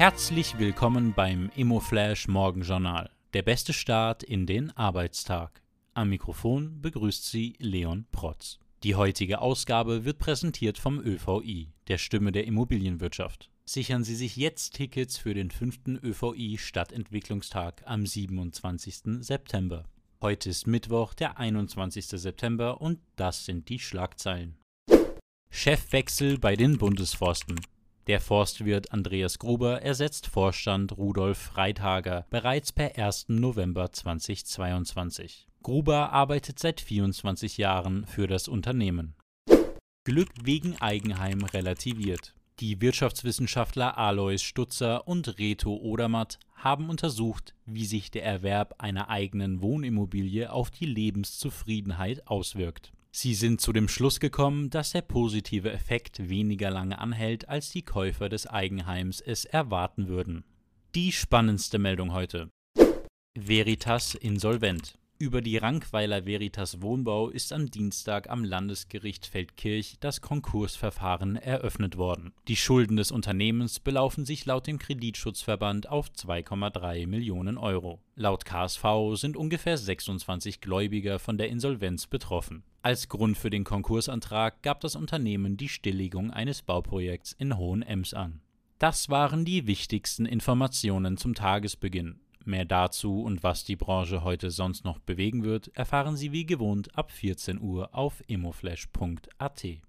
Herzlich willkommen beim Immoflash Morgenjournal. Der beste Start in den Arbeitstag. Am Mikrofon begrüßt Sie Leon Protz. Die heutige Ausgabe wird präsentiert vom ÖVI, der Stimme der Immobilienwirtschaft. Sichern Sie sich jetzt Tickets für den fünften ÖVI Stadtentwicklungstag am 27. September. Heute ist Mittwoch, der 21. September und das sind die Schlagzeilen. Chefwechsel bei den Bundesforsten. Der Forstwirt Andreas Gruber ersetzt Vorstand Rudolf Freithager bereits per 1. November 2022. Gruber arbeitet seit 24 Jahren für das Unternehmen. Glück wegen Eigenheim relativiert. Die Wirtschaftswissenschaftler Alois Stutzer und Reto Odermatt haben untersucht, wie sich der Erwerb einer eigenen Wohnimmobilie auf die Lebenszufriedenheit auswirkt. Sie sind zu dem Schluss gekommen, dass der positive Effekt weniger lange anhält, als die Käufer des Eigenheims es erwarten würden. Die spannendste Meldung heute. Veritas insolvent. Über die Rankweiler Veritas Wohnbau ist am Dienstag am Landesgericht Feldkirch das Konkursverfahren eröffnet worden. Die Schulden des Unternehmens belaufen sich laut dem Kreditschutzverband auf 2,3 Millionen Euro. Laut KSV sind ungefähr 26 Gläubiger von der Insolvenz betroffen. Als Grund für den Konkursantrag gab das Unternehmen die Stilllegung eines Bauprojekts in Hohenems an. Das waren die wichtigsten Informationen zum Tagesbeginn. Mehr dazu und was die Branche heute sonst noch bewegen wird, erfahren Sie wie gewohnt ab 14 Uhr auf immoflash.at.